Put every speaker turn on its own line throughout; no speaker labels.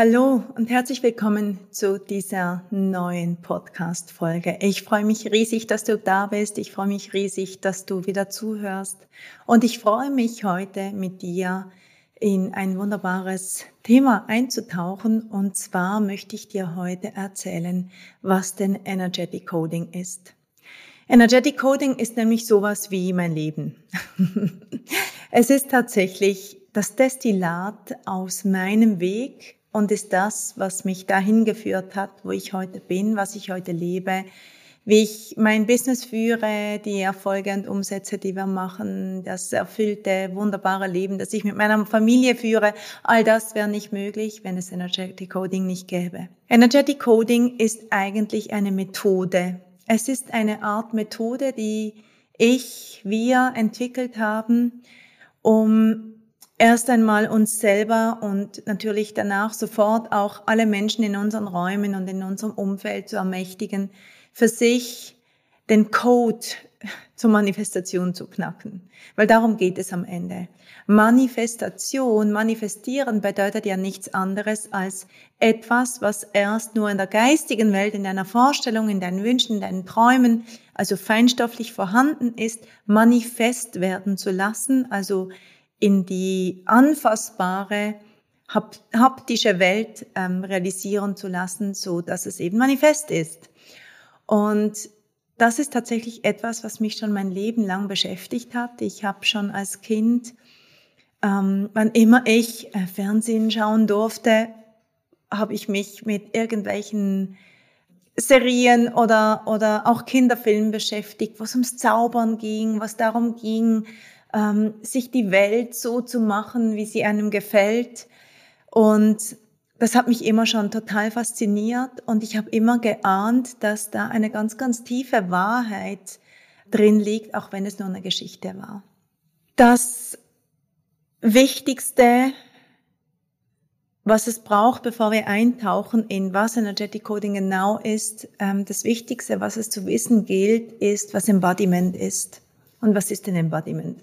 Hallo und herzlich willkommen zu dieser neuen Podcast-Folge. Ich freue mich riesig, dass du da bist. Ich freue mich riesig, dass du wieder zuhörst. Und ich freue mich heute mit dir in ein wunderbares Thema einzutauchen. Und zwar möchte ich dir heute erzählen, was denn Energetic Coding ist. Energetic Coding ist nämlich sowas wie mein Leben. es ist tatsächlich das Destillat aus meinem Weg, und ist das, was mich dahin geführt hat, wo ich heute bin, was ich heute lebe, wie ich mein Business führe, die Erfolge und Umsätze, die wir machen, das erfüllte, wunderbare Leben, das ich mit meiner Familie führe. All das wäre nicht möglich, wenn es Energetic Coding nicht gäbe. Energetic Coding ist eigentlich eine Methode. Es ist eine Art Methode, die ich, wir entwickelt haben, um erst einmal uns selber und natürlich danach sofort auch alle Menschen in unseren Räumen und in unserem Umfeld zu ermächtigen, für sich den Code zur Manifestation zu knacken. Weil darum geht es am Ende. Manifestation, manifestieren bedeutet ja nichts anderes als etwas, was erst nur in der geistigen Welt, in deiner Vorstellung, in deinen Wünschen, in deinen Träumen, also feinstofflich vorhanden ist, manifest werden zu lassen, also in die anfassbare, haptische Welt ähm, realisieren zu lassen, so dass es eben manifest ist. Und das ist tatsächlich etwas, was mich schon mein Leben lang beschäftigt hat. Ich habe schon als Kind, ähm, wann immer ich äh, Fernsehen schauen durfte, habe ich mich mit irgendwelchen Serien oder, oder auch Kinderfilmen beschäftigt, was ums Zaubern ging, was darum ging, ähm, sich die Welt so zu machen, wie sie einem gefällt. Und das hat mich immer schon total fasziniert und ich habe immer geahnt, dass da eine ganz, ganz tiefe Wahrheit drin liegt, auch wenn es nur eine Geschichte war. Das Wichtigste, was es braucht, bevor wir eintauchen in was Energetic Coding genau ist, ähm, das Wichtigste, was es zu wissen gilt, ist, was Embodiment ist. Und was ist denn Embodiment?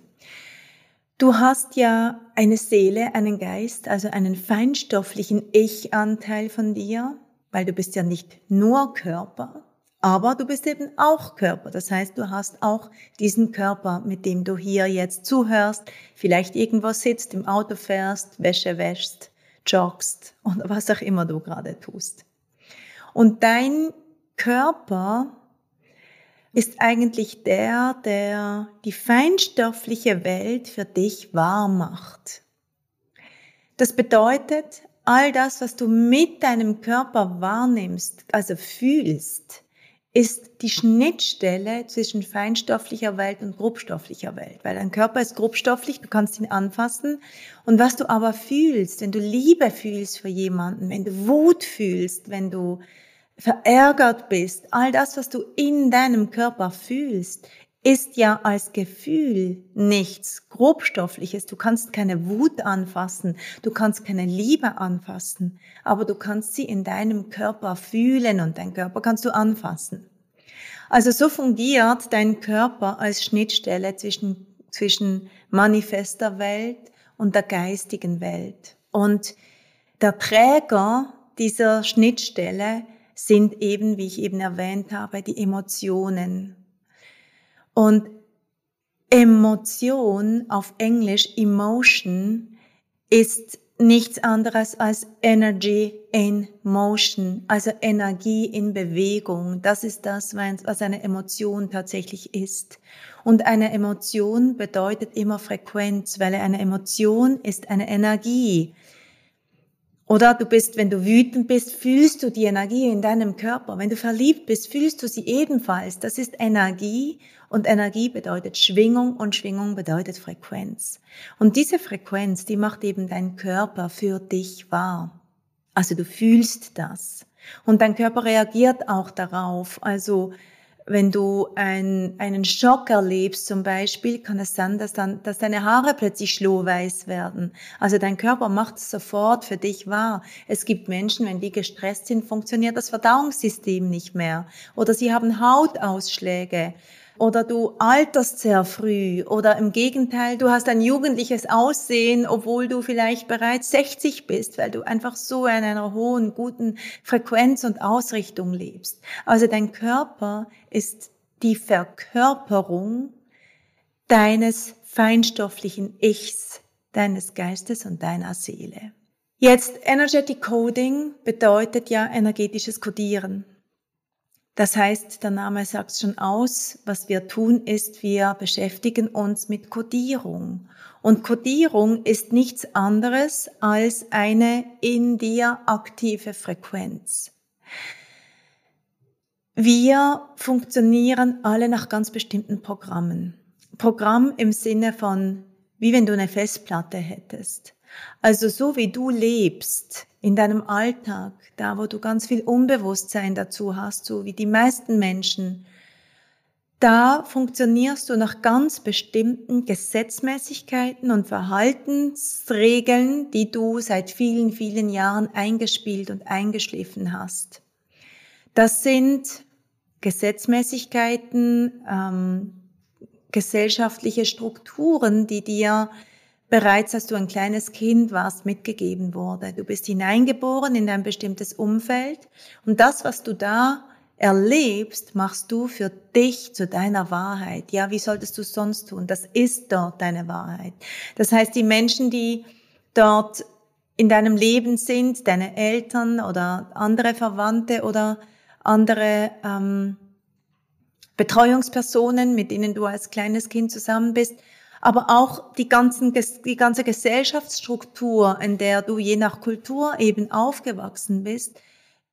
Du hast ja eine Seele, einen Geist, also einen feinstofflichen Ich-Anteil von dir, weil du bist ja nicht nur Körper, aber du bist eben auch Körper. Das heißt, du hast auch diesen Körper, mit dem du hier jetzt zuhörst, vielleicht irgendwo sitzt, im Auto fährst, Wäsche wäschst, joggst oder was auch immer du gerade tust. Und dein Körper ist eigentlich der, der die feinstoffliche Welt für dich wahr macht. Das bedeutet, all das, was du mit deinem Körper wahrnimmst, also fühlst, ist die Schnittstelle zwischen feinstofflicher Welt und grobstofflicher Welt. Weil dein Körper ist grobstofflich, du kannst ihn anfassen. Und was du aber fühlst, wenn du Liebe fühlst für jemanden, wenn du Wut fühlst, wenn du verärgert bist, all das, was du in deinem Körper fühlst, ist ja als Gefühl nichts grobstoffliches. Du kannst keine Wut anfassen, du kannst keine Liebe anfassen, aber du kannst sie in deinem Körper fühlen und dein Körper kannst du anfassen. Also so fungiert dein Körper als Schnittstelle zwischen, zwischen manifester Welt und der geistigen Welt. Und der Träger dieser Schnittstelle sind eben, wie ich eben erwähnt habe, die Emotionen. Und Emotion auf Englisch Emotion ist nichts anderes als Energy in Motion, also Energie in Bewegung. Das ist das, was eine Emotion tatsächlich ist. Und eine Emotion bedeutet immer Frequenz, weil eine Emotion ist eine Energie. Oder du bist, wenn du wütend bist, fühlst du die Energie in deinem Körper. Wenn du verliebt bist, fühlst du sie ebenfalls. Das ist Energie und Energie bedeutet Schwingung und Schwingung bedeutet Frequenz. Und diese Frequenz, die macht eben dein Körper für dich wahr. Also du fühlst das. Und dein Körper reagiert auch darauf. Also wenn du ein, einen Schock erlebst zum Beispiel, kann es sein, dass, dann, dass deine Haare plötzlich schlohweiß werden. Also dein Körper macht es sofort für dich wahr. Es gibt Menschen, wenn die gestresst sind, funktioniert das Verdauungssystem nicht mehr. Oder sie haben Hautausschläge oder du alterst sehr früh oder im Gegenteil, du hast ein jugendliches Aussehen, obwohl du vielleicht bereits 60 bist, weil du einfach so in einer hohen, guten Frequenz und Ausrichtung lebst. Also dein Körper ist die Verkörperung deines feinstofflichen Ichs, deines Geistes und deiner Seele. Jetzt Energetic Coding bedeutet ja energetisches Codieren. Das heißt, der Name sagt schon aus, was wir tun ist, wir beschäftigen uns mit Codierung. Und Codierung ist nichts anderes als eine in dir aktive Frequenz. Wir funktionieren alle nach ganz bestimmten Programmen. Programm im Sinne von, wie wenn du eine Festplatte hättest. Also so wie du lebst in deinem Alltag, da wo du ganz viel Unbewusstsein dazu hast, so wie die meisten Menschen, da funktionierst du nach ganz bestimmten Gesetzmäßigkeiten und Verhaltensregeln, die du seit vielen, vielen Jahren eingespielt und eingeschliffen hast. Das sind Gesetzmäßigkeiten, ähm, gesellschaftliche Strukturen, die dir bereits, als du ein kleines Kind warst, mitgegeben wurde. Du bist hineingeboren in ein bestimmtes Umfeld und das, was du da erlebst, machst du für dich zu deiner Wahrheit. Ja, wie solltest du es sonst tun? Das ist dort deine Wahrheit. Das heißt, die Menschen, die dort in deinem Leben sind, deine Eltern oder andere Verwandte oder andere ähm, Betreuungspersonen, mit denen du als kleines Kind zusammen bist, aber auch die, ganzen, die ganze Gesellschaftsstruktur, in der du je nach Kultur eben aufgewachsen bist,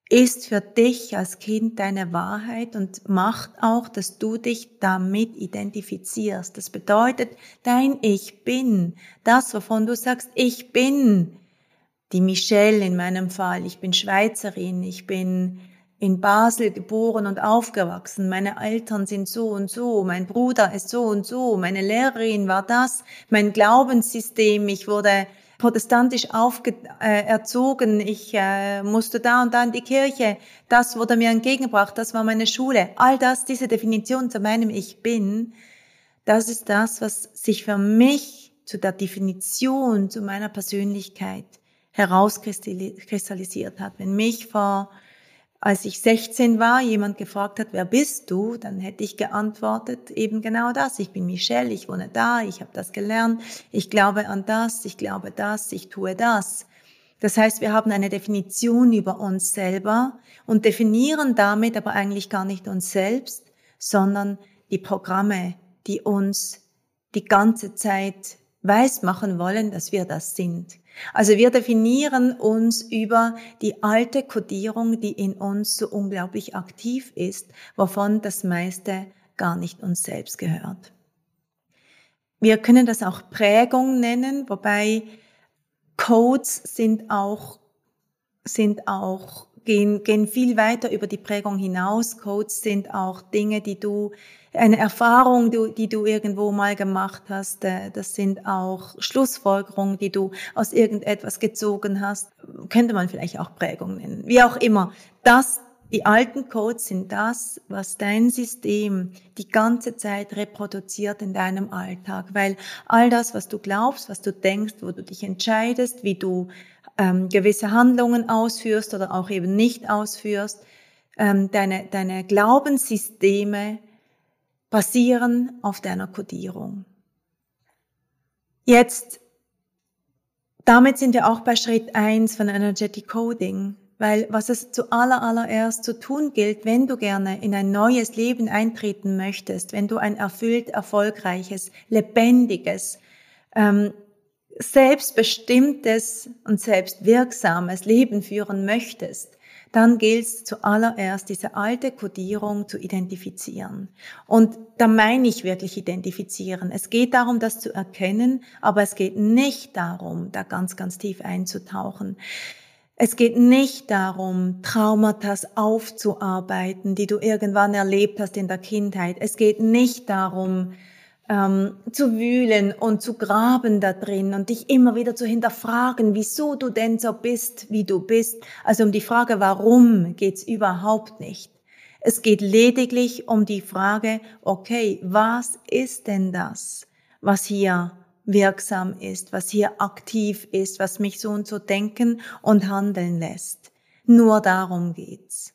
ist für dich als Kind deine Wahrheit und macht auch, dass du dich damit identifizierst. Das bedeutet, dein Ich bin, das, wovon du sagst, ich bin die Michelle in meinem Fall, ich bin Schweizerin, ich bin in Basel geboren und aufgewachsen. Meine Eltern sind so und so, mein Bruder ist so und so, meine Lehrerin war das, mein Glaubenssystem, ich wurde protestantisch aufge äh, erzogen, ich äh, musste da und da in die Kirche, das wurde mir entgegengebracht, das war meine Schule. All das, diese Definition zu meinem Ich bin, das ist das, was sich für mich zu der Definition zu meiner Persönlichkeit herauskristallisiert hat. Wenn mich vor als ich 16 war, jemand gefragt hat, wer bist du, dann hätte ich geantwortet, eben genau das. Ich bin Michelle, ich wohne da, ich habe das gelernt, ich glaube an das, ich glaube das, ich tue das. Das heißt, wir haben eine Definition über uns selber und definieren damit aber eigentlich gar nicht uns selbst, sondern die Programme, die uns die ganze Zeit weismachen wollen, dass wir das sind. Also wir definieren uns über die alte Kodierung, die in uns so unglaublich aktiv ist, wovon das meiste gar nicht uns selbst gehört. Wir können das auch Prägung nennen, wobei Codes sind auch, sind auch gehen, gehen viel weiter über die Prägung hinaus. Codes sind auch Dinge, die du, eine Erfahrung, die, du irgendwo mal gemacht hast. Äh, das sind auch Schlussfolgerungen, die du aus irgendetwas gezogen hast. Könnte man vielleicht auch Prägung nennen. Wie auch immer. Das, die alten Codes sind das, was dein System die ganze Zeit reproduziert in deinem Alltag, weil all das, was du glaubst, was du denkst, wo du dich entscheidest, wie du ähm, gewisse Handlungen ausführst oder auch eben nicht ausführst. Ähm, deine, deine Glaubenssysteme basieren auf deiner Kodierung. Jetzt damit sind wir auch bei Schritt eins von Energetic Coding. Weil was es zu aller, allererst zu tun gilt, wenn du gerne in ein neues Leben eintreten möchtest, wenn du ein erfüllt, erfolgreiches, lebendiges, ähm, selbstbestimmtes und selbstwirksames Leben führen möchtest, dann gilt es zuallererst, diese alte Kodierung zu identifizieren. Und da meine ich wirklich identifizieren. Es geht darum, das zu erkennen, aber es geht nicht darum, da ganz, ganz tief einzutauchen. Es geht nicht darum, Traumata aufzuarbeiten, die du irgendwann erlebt hast in der Kindheit. Es geht nicht darum, ähm, zu wühlen und zu graben da drin und dich immer wieder zu hinterfragen, wieso du denn so bist, wie du bist. Also um die Frage, warum geht's überhaupt nicht. Es geht lediglich um die Frage, okay, was ist denn das, was hier wirksam ist, was hier aktiv ist, was mich so und so denken und handeln lässt. Nur darum geht's.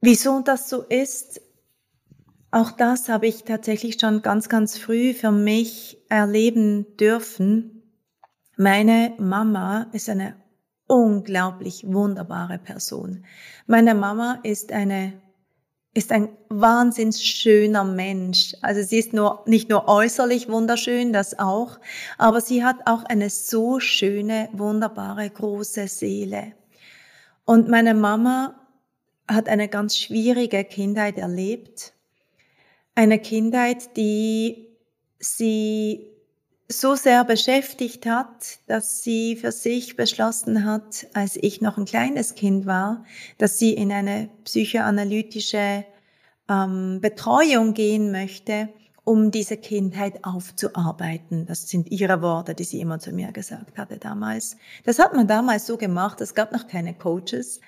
Wieso das so ist, auch das habe ich tatsächlich schon ganz, ganz früh für mich erleben dürfen. Meine Mama ist eine unglaublich wunderbare Person. Meine Mama ist eine ist ein wahnsinns schöner Mensch. Also sie ist nur, nicht nur äußerlich wunderschön, das auch, aber sie hat auch eine so schöne, wunderbare, große Seele. Und meine Mama hat eine ganz schwierige Kindheit erlebt. Eine Kindheit, die sie so sehr beschäftigt hat, dass sie für sich beschlossen hat, als ich noch ein kleines Kind war, dass sie in eine psychoanalytische ähm, Betreuung gehen möchte, um diese Kindheit aufzuarbeiten. Das sind ihre Worte, die sie immer zu mir gesagt hatte damals. Das hat man damals so gemacht, es gab noch keine Coaches.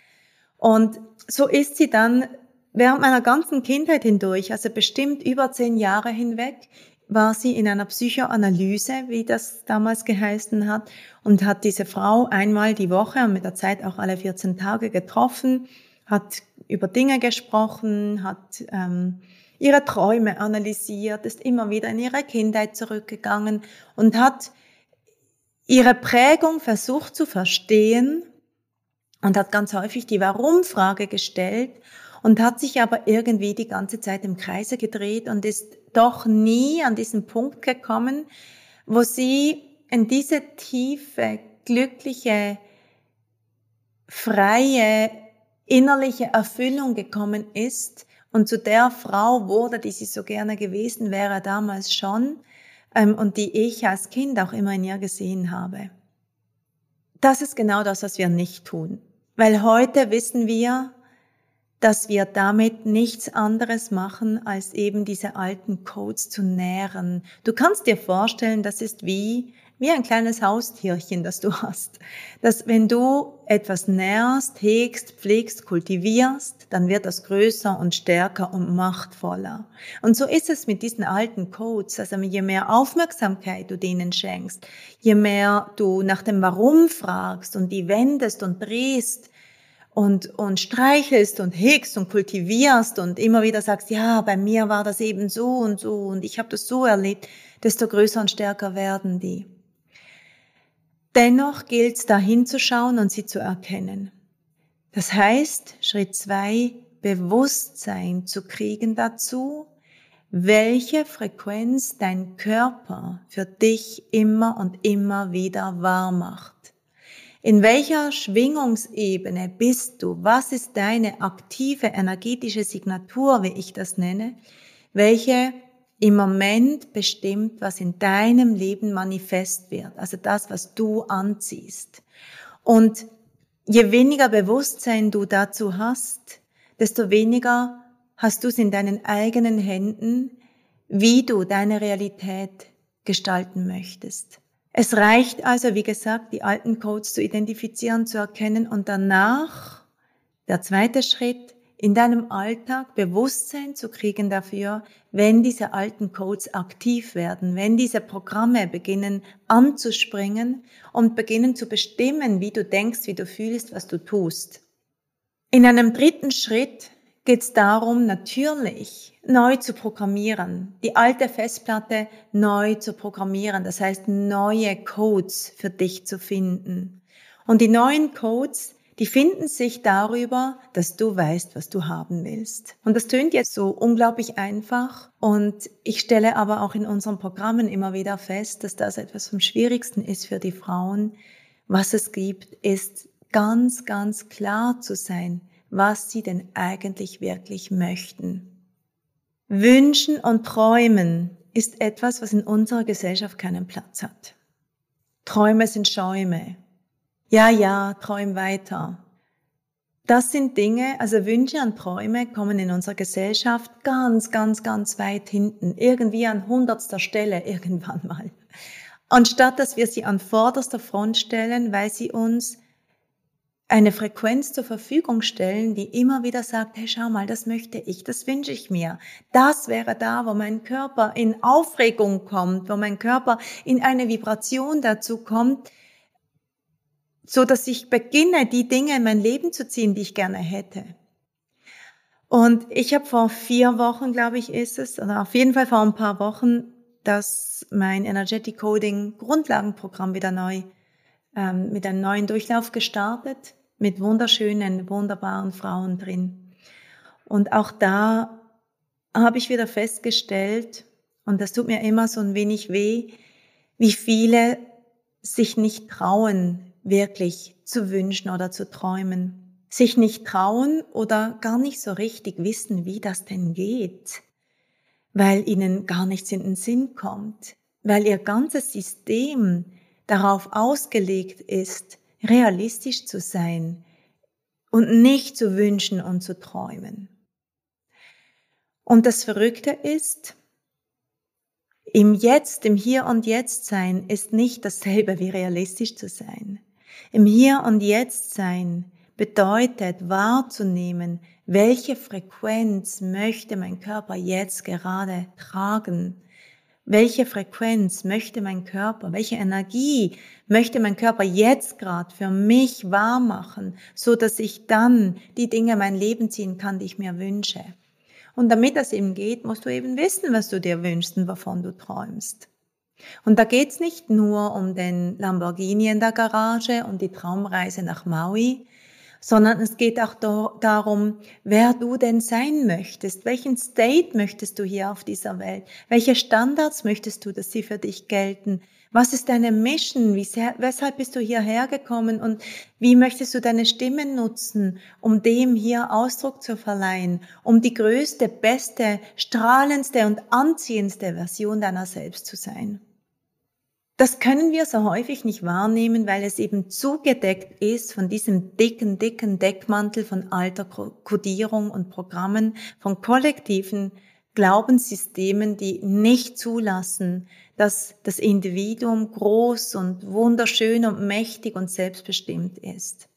Und so ist sie dann während meiner ganzen Kindheit hindurch, also bestimmt über zehn Jahre hinweg, war sie in einer Psychoanalyse, wie das damals geheißen hat, und hat diese Frau einmal die Woche und mit der Zeit auch alle 14 Tage getroffen, hat über Dinge gesprochen, hat ähm, ihre Träume analysiert, ist immer wieder in ihre Kindheit zurückgegangen und hat ihre Prägung versucht zu verstehen und hat ganz häufig die Warum-Frage gestellt und hat sich aber irgendwie die ganze Zeit im Kreise gedreht und ist doch nie an diesen Punkt gekommen, wo sie in diese tiefe, glückliche, freie, innerliche Erfüllung gekommen ist und zu der Frau wurde, die sie so gerne gewesen wäre damals schon ähm, und die ich als Kind auch immer in ihr gesehen habe. Das ist genau das, was wir nicht tun. Weil heute wissen wir, dass wir damit nichts anderes machen, als eben diese alten Codes zu nähren. Du kannst dir vorstellen, das ist wie, wie ein kleines Haustierchen, das du hast. Dass wenn du etwas nährst, hegst, pflegst, kultivierst, dann wird das größer und stärker und machtvoller. Und so ist es mit diesen alten Codes. Also je mehr Aufmerksamkeit du denen schenkst, je mehr du nach dem Warum fragst und die wendest und drehst, und, und streichelst und hegst und kultivierst und immer wieder sagst, ja, bei mir war das eben so und so und ich habe das so erlebt, desto größer und stärker werden die. Dennoch gilt es, da hinzuschauen und sie zu erkennen. Das heißt, Schritt zwei, Bewusstsein zu kriegen dazu, welche Frequenz dein Körper für dich immer und immer wieder wahr macht. In welcher Schwingungsebene bist du? Was ist deine aktive energetische Signatur, wie ich das nenne, welche im Moment bestimmt, was in deinem Leben manifest wird, also das, was du anziehst. Und je weniger Bewusstsein du dazu hast, desto weniger hast du es in deinen eigenen Händen, wie du deine Realität gestalten möchtest. Es reicht also, wie gesagt, die alten Codes zu identifizieren, zu erkennen und danach, der zweite Schritt, in deinem Alltag Bewusstsein zu kriegen dafür, wenn diese alten Codes aktiv werden, wenn diese Programme beginnen anzuspringen und beginnen zu bestimmen, wie du denkst, wie du fühlst, was du tust. In einem dritten Schritt geht es darum, natürlich neu zu programmieren, die alte Festplatte neu zu programmieren, das heißt neue Codes für dich zu finden. Und die neuen Codes, die finden sich darüber, dass du weißt, was du haben willst. Und das tönt jetzt so unglaublich einfach. Und ich stelle aber auch in unseren Programmen immer wieder fest, dass das etwas vom Schwierigsten ist für die Frauen. Was es gibt, ist ganz, ganz klar zu sein, was sie denn eigentlich wirklich möchten. Wünschen und Träumen ist etwas, was in unserer Gesellschaft keinen Platz hat. Träume sind Schäume. Ja, ja, träum weiter. Das sind Dinge, also Wünsche und Träume kommen in unserer Gesellschaft ganz, ganz, ganz weit hinten, irgendwie an hundertster Stelle irgendwann mal. Anstatt dass wir sie an vorderster Front stellen, weil sie uns eine Frequenz zur Verfügung stellen, die immer wieder sagt, hey, schau mal, das möchte ich, das wünsche ich mir. Das wäre da, wo mein Körper in Aufregung kommt, wo mein Körper in eine Vibration dazu kommt, so dass ich beginne, die Dinge in mein Leben zu ziehen, die ich gerne hätte. Und ich habe vor vier Wochen, glaube ich, ist es, oder auf jeden Fall vor ein paar Wochen, dass mein Energetic Coding Grundlagenprogramm wieder neu ähm, mit einem neuen Durchlauf gestartet mit wunderschönen, wunderbaren Frauen drin. Und auch da habe ich wieder festgestellt, und das tut mir immer so ein wenig weh, wie viele sich nicht trauen, wirklich zu wünschen oder zu träumen. Sich nicht trauen oder gar nicht so richtig wissen, wie das denn geht, weil ihnen gar nichts in den Sinn kommt, weil ihr ganzes System darauf ausgelegt ist, realistisch zu sein und nicht zu wünschen und zu träumen. Und das Verrückte ist, im Jetzt, im Hier und Jetzt sein ist nicht dasselbe wie realistisch zu sein. Im Hier und Jetzt sein bedeutet wahrzunehmen, welche Frequenz möchte mein Körper jetzt gerade tragen welche Frequenz möchte mein Körper, welche Energie möchte mein Körper jetzt gerade für mich wahr machen, so dass ich dann die Dinge in mein Leben ziehen kann, die ich mir wünsche. Und damit das eben geht, musst du eben wissen, was du dir wünschst und wovon du träumst. Und da geht's nicht nur um den Lamborghini in der Garage und die Traumreise nach Maui, sondern es geht auch darum, wer du denn sein möchtest, welchen State möchtest du hier auf dieser Welt, welche Standards möchtest du, dass sie für dich gelten, was ist deine Mission, weshalb bist du hierher gekommen? Und wie möchtest du deine Stimme nutzen, um dem hier Ausdruck zu verleihen, um die größte, beste, strahlendste und anziehendste Version deiner selbst zu sein. Das können wir so häufig nicht wahrnehmen, weil es eben zugedeckt ist von diesem dicken, dicken Deckmantel von alter Kodierung und Programmen, von kollektiven Glaubenssystemen, die nicht zulassen, dass das Individuum groß und wunderschön und mächtig und selbstbestimmt ist.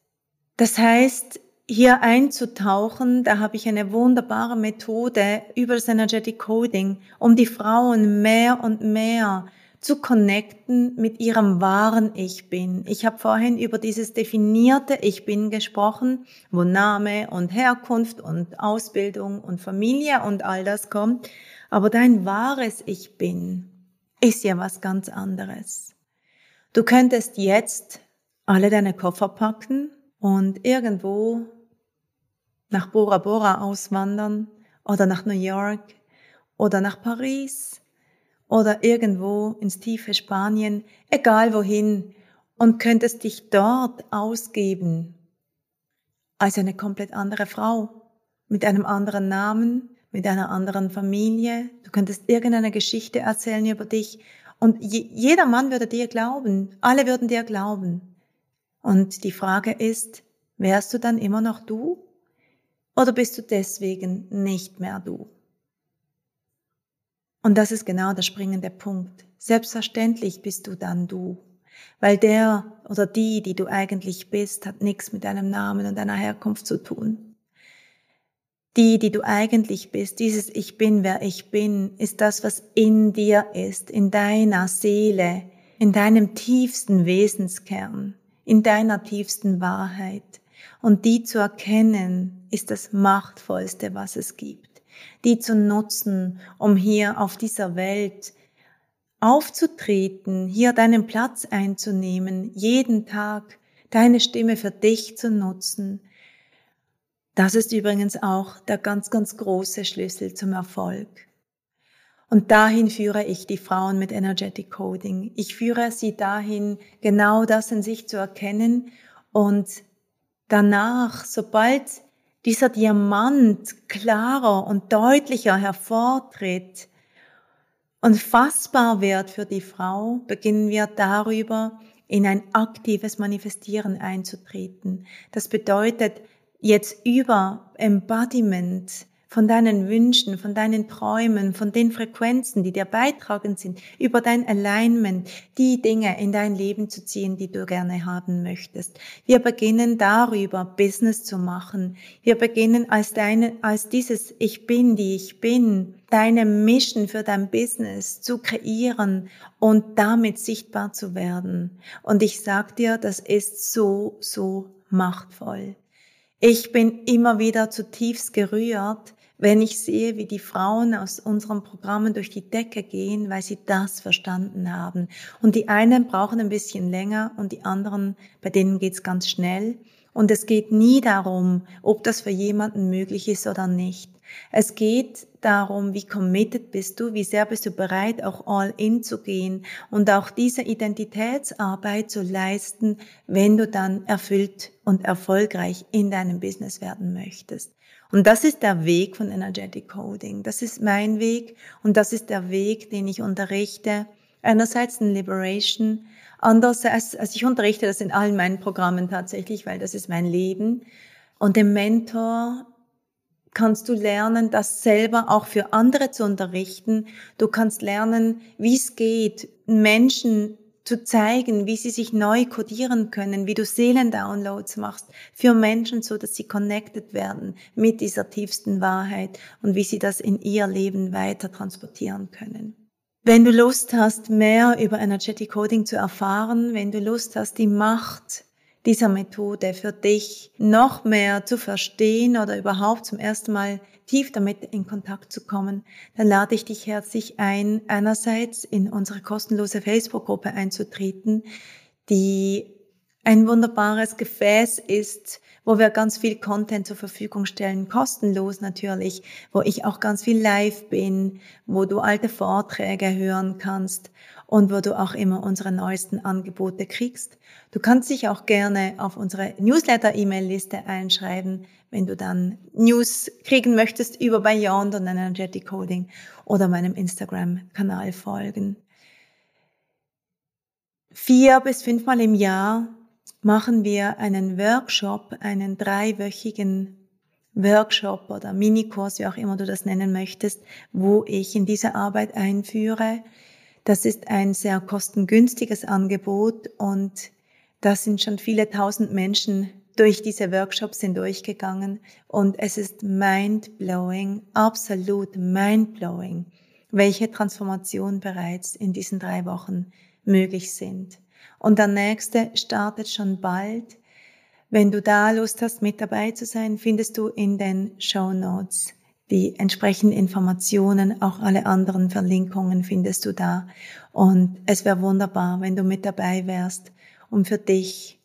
Das heißt, hier einzutauchen, da habe ich eine wunderbare Methode über das Energetic Coding, um die Frauen mehr und mehr zu connecten mit ihrem wahren Ich bin. Ich habe vorhin über dieses definierte Ich bin gesprochen, wo Name und Herkunft und Ausbildung und Familie und all das kommt. Aber dein wahres Ich bin ist ja was ganz anderes. Du könntest jetzt alle deine Koffer packen und irgendwo nach Bora Bora auswandern oder nach New York oder nach Paris oder irgendwo ins tiefe Spanien, egal wohin, und könntest dich dort ausgeben als eine komplett andere Frau, mit einem anderen Namen, mit einer anderen Familie. Du könntest irgendeine Geschichte erzählen über dich und jeder Mann würde dir glauben, alle würden dir glauben. Und die Frage ist, wärst du dann immer noch du? Oder bist du deswegen nicht mehr du? Und das ist genau der springende Punkt. Selbstverständlich bist du dann du. Weil der oder die, die du eigentlich bist, hat nichts mit deinem Namen und deiner Herkunft zu tun. Die, die du eigentlich bist, dieses Ich bin, wer ich bin, ist das, was in dir ist, in deiner Seele, in deinem tiefsten Wesenskern, in deiner tiefsten Wahrheit. Und die zu erkennen, ist das Machtvollste, was es gibt. Die zu nutzen, um hier auf dieser Welt aufzutreten, hier deinen Platz einzunehmen, jeden Tag deine Stimme für dich zu nutzen. Das ist übrigens auch der ganz, ganz große Schlüssel zum Erfolg. Und dahin führe ich die Frauen mit Energetic Coding. Ich führe sie dahin, genau das in sich zu erkennen und danach, sobald dieser Diamant klarer und deutlicher hervortritt und fassbar wird für die Frau, beginnen wir darüber in ein aktives Manifestieren einzutreten. Das bedeutet jetzt über Embodiment, von deinen Wünschen, von deinen Träumen, von den Frequenzen, die dir beitragend sind, über dein Alignment, die Dinge in dein Leben zu ziehen, die du gerne haben möchtest. Wir beginnen darüber, Business zu machen. Wir beginnen als deine, als dieses Ich bin, die ich bin, deine Mission für dein Business zu kreieren und damit sichtbar zu werden. Und ich sag dir, das ist so, so machtvoll. Ich bin immer wieder zutiefst gerührt, wenn ich sehe, wie die Frauen aus unseren Programmen durch die Decke gehen, weil sie das verstanden haben. Und die einen brauchen ein bisschen länger und die anderen, bei denen geht's ganz schnell. Und es geht nie darum, ob das für jemanden möglich ist oder nicht. Es geht darum, wie committed bist du, wie sehr bist du bereit, auch all in zu gehen und auch diese Identitätsarbeit zu leisten, wenn du dann erfüllt und erfolgreich in deinem Business werden möchtest. Und das ist der Weg von Energetic Coding. Das ist mein Weg und das ist der Weg, den ich unterrichte. Einerseits in Liberation, andererseits, also ich unterrichte das in allen meinen Programmen tatsächlich, weil das ist mein Leben. Und im Mentor kannst du lernen, das selber auch für andere zu unterrichten. Du kannst lernen, wie es geht, Menschen zu zeigen, wie sie sich neu kodieren können, wie du Seelendownloads machst für Menschen, so dass sie connected werden mit dieser tiefsten Wahrheit und wie sie das in ihr Leben weiter transportieren können. Wenn du Lust hast, mehr über Energetic Coding zu erfahren, wenn du Lust hast, die Macht dieser Methode für dich noch mehr zu verstehen oder überhaupt zum ersten Mal tief damit in Kontakt zu kommen, dann lade ich dich herzlich ein, einerseits in unsere kostenlose Facebook-Gruppe einzutreten, die ein wunderbares Gefäß ist, wo wir ganz viel Content zur Verfügung stellen, kostenlos natürlich, wo ich auch ganz viel live bin, wo du alte Vorträge hören kannst und wo du auch immer unsere neuesten Angebote kriegst. Du kannst dich auch gerne auf unsere Newsletter-E-Mail-Liste einschreiben, wenn du dann News kriegen möchtest über Beyond und Energetic Coding oder meinem Instagram-Kanal folgen. Vier bis fünfmal im Jahr machen wir einen Workshop, einen dreiwöchigen Workshop oder Minikurs, wie auch immer du das nennen möchtest, wo ich in diese Arbeit einführe. Das ist ein sehr kostengünstiges Angebot und da sind schon viele tausend Menschen durch diese Workshops hindurchgegangen und es ist mind-blowing, absolut mind-blowing, welche Transformation bereits in diesen drei Wochen möglich sind. Und der nächste startet schon bald. Wenn du da Lust hast, mit dabei zu sein, findest du in den Show Notes die entsprechenden Informationen, auch alle anderen Verlinkungen findest du da. Und es wäre wunderbar, wenn du mit dabei wärst, um für dich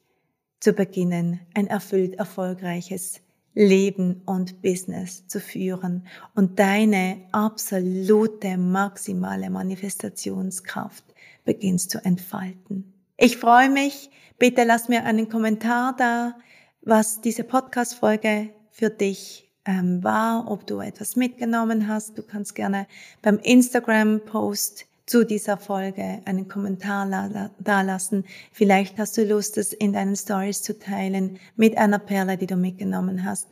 zu beginnen, ein erfüllt erfolgreiches Leben und Business zu führen und deine absolute maximale Manifestationskraft beginnst zu entfalten. Ich freue mich. Bitte lass mir einen Kommentar da, was diese Podcast-Folge für dich ähm, war, ob du etwas mitgenommen hast. Du kannst gerne beim Instagram-Post zu dieser Folge einen Kommentar da lassen. Vielleicht hast du Lust, es in deinen Stories zu teilen mit einer Perle, die du mitgenommen hast.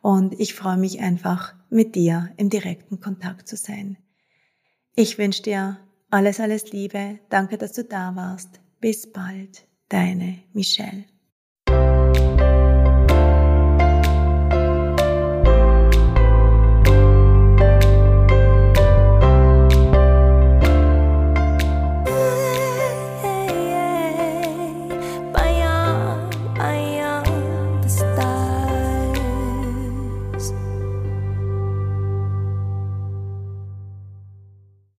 Und ich freue mich einfach, mit dir im direkten Kontakt zu sein. Ich wünsche dir alles, alles Liebe. Danke, dass du da warst. Bis bald, deine Michelle.